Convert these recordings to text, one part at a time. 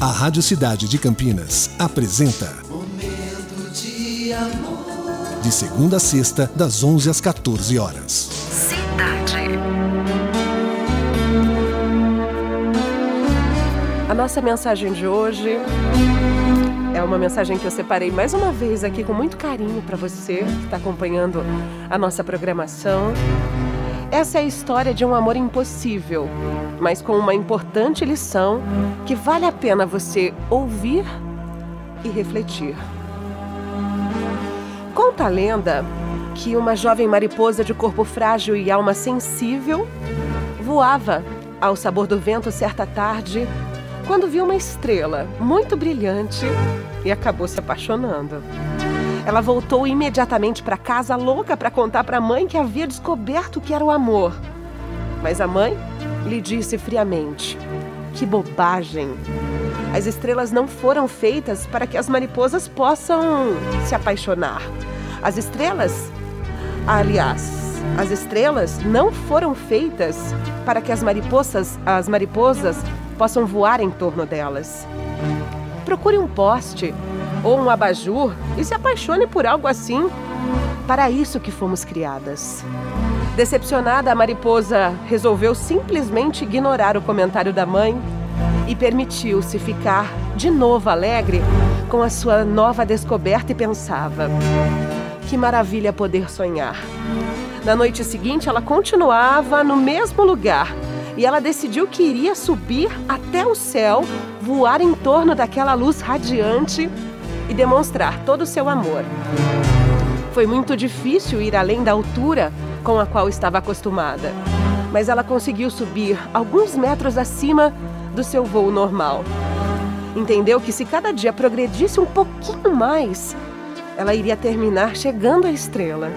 A Rádio Cidade de Campinas apresenta Momento de amor. De segunda a sexta, das 11 às 14 horas. Cidade. A nossa mensagem de hoje é uma mensagem que eu separei mais uma vez aqui com muito carinho para você que está acompanhando a nossa programação. Essa é a história de um amor impossível, mas com uma importante lição que vale a pena você ouvir e refletir. Conta a lenda que uma jovem mariposa de corpo frágil e alma sensível voava ao sabor do vento certa tarde quando viu uma estrela muito brilhante e acabou se apaixonando. Ela voltou imediatamente para casa, louca para contar para a mãe que havia descoberto que era o amor. Mas a mãe lhe disse friamente: Que bobagem! As estrelas não foram feitas para que as mariposas possam se apaixonar. As estrelas, aliás, as estrelas não foram feitas para que as mariposas, as mariposas possam voar em torno delas. Procure um poste ou um abajur e se apaixone por algo assim. Para isso que fomos criadas. Decepcionada, a mariposa resolveu simplesmente ignorar o comentário da mãe e permitiu-se ficar de novo alegre com a sua nova descoberta e pensava: que maravilha poder sonhar. Na noite seguinte, ela continuava no mesmo lugar e ela decidiu que iria subir até o céu, voar em torno daquela luz radiante e demonstrar todo o seu amor. Foi muito difícil ir além da altura com a qual estava acostumada, mas ela conseguiu subir alguns metros acima do seu voo normal. Entendeu que se cada dia progredisse um pouquinho mais, ela iria terminar chegando à estrela.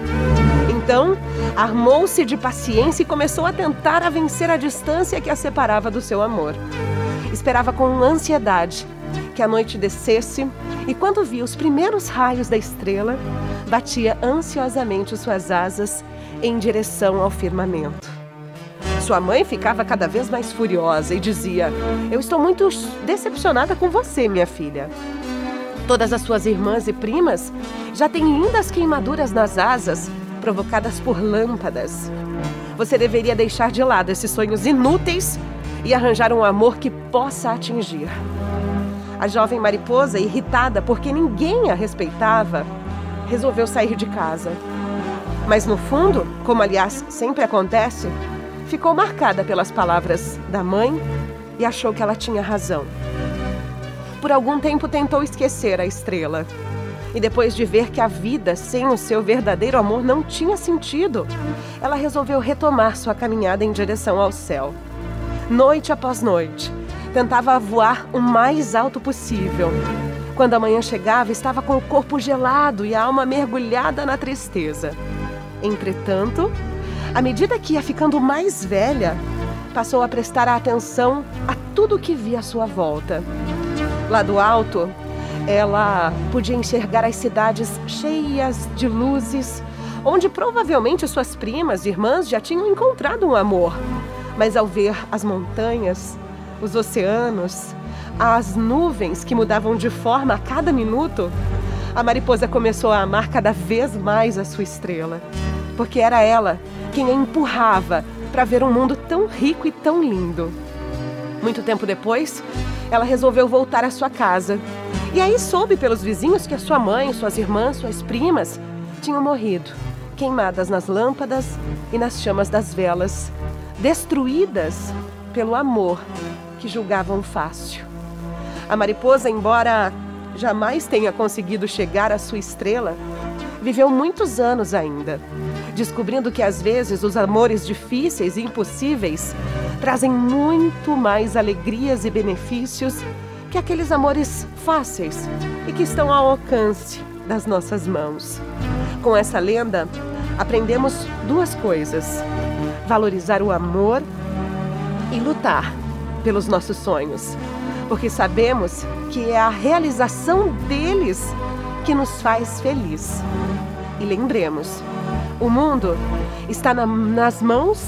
Então, armou-se de paciência e começou a tentar a vencer a distância que a separava do seu amor. Esperava com ansiedade que a noite descesse e, quando via os primeiros raios da estrela, batia ansiosamente suas asas em direção ao firmamento. Sua mãe ficava cada vez mais furiosa e dizia: Eu estou muito decepcionada com você, minha filha. Todas as suas irmãs e primas já têm lindas queimaduras nas asas provocadas por lâmpadas. Você deveria deixar de lado esses sonhos inúteis e arranjar um amor que possa atingir. A jovem mariposa, irritada porque ninguém a respeitava, resolveu sair de casa. Mas no fundo, como aliás sempre acontece, ficou marcada pelas palavras da mãe e achou que ela tinha razão. Por algum tempo tentou esquecer a estrela. E depois de ver que a vida sem o seu verdadeiro amor não tinha sentido, ela resolveu retomar sua caminhada em direção ao céu. Noite após noite, tentava voar o mais alto possível. Quando a manhã chegava, estava com o corpo gelado e a alma mergulhada na tristeza. Entretanto, à medida que ia ficando mais velha, passou a prestar atenção a tudo que via à sua volta. Lá do alto, ela podia enxergar as cidades cheias de luzes, onde provavelmente suas primas e irmãs já tinham encontrado um amor. Mas ao ver as montanhas, os oceanos, as nuvens que mudavam de forma a cada minuto, a mariposa começou a amar cada vez mais a sua estrela, porque era ela quem a empurrava para ver um mundo tão rico e tão lindo. Muito tempo depois, ela resolveu voltar à sua casa. E aí soube pelos vizinhos que a sua mãe, suas irmãs, suas primas tinham morrido, queimadas nas lâmpadas e nas chamas das velas, destruídas pelo amor que julgavam fácil. A mariposa, embora jamais tenha conseguido chegar à sua estrela, viveu muitos anos ainda, descobrindo que às vezes os amores difíceis e impossíveis trazem muito mais alegrias e benefícios que aqueles amores fáceis e que estão ao alcance das nossas mãos. Com essa lenda, aprendemos duas coisas: valorizar o amor e lutar pelos nossos sonhos, porque sabemos que é a realização deles que nos faz feliz. E lembremos, o mundo está na, nas mãos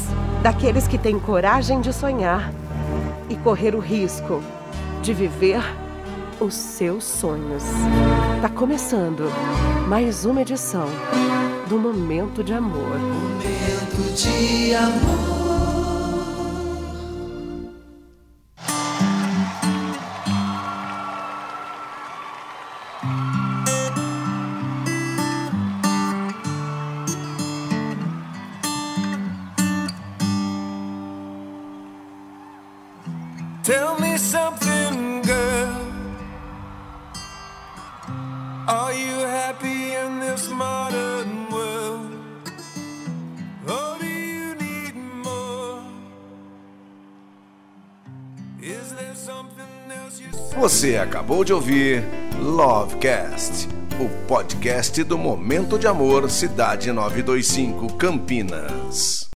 daqueles que têm coragem de sonhar e correr o risco de viver os seus sonhos. Tá começando mais uma edição do Momento de Amor. Momento de amor. Tell me something, girl. Are you happy in this modern world? Or do you need more? Is there something else you Você acabou de ouvir Lovecast, o podcast do Momento de Amor Cidade 925 Campinas.